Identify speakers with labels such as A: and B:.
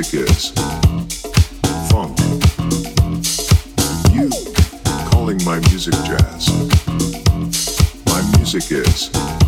A: music is funk. You calling my music jazz. My music is.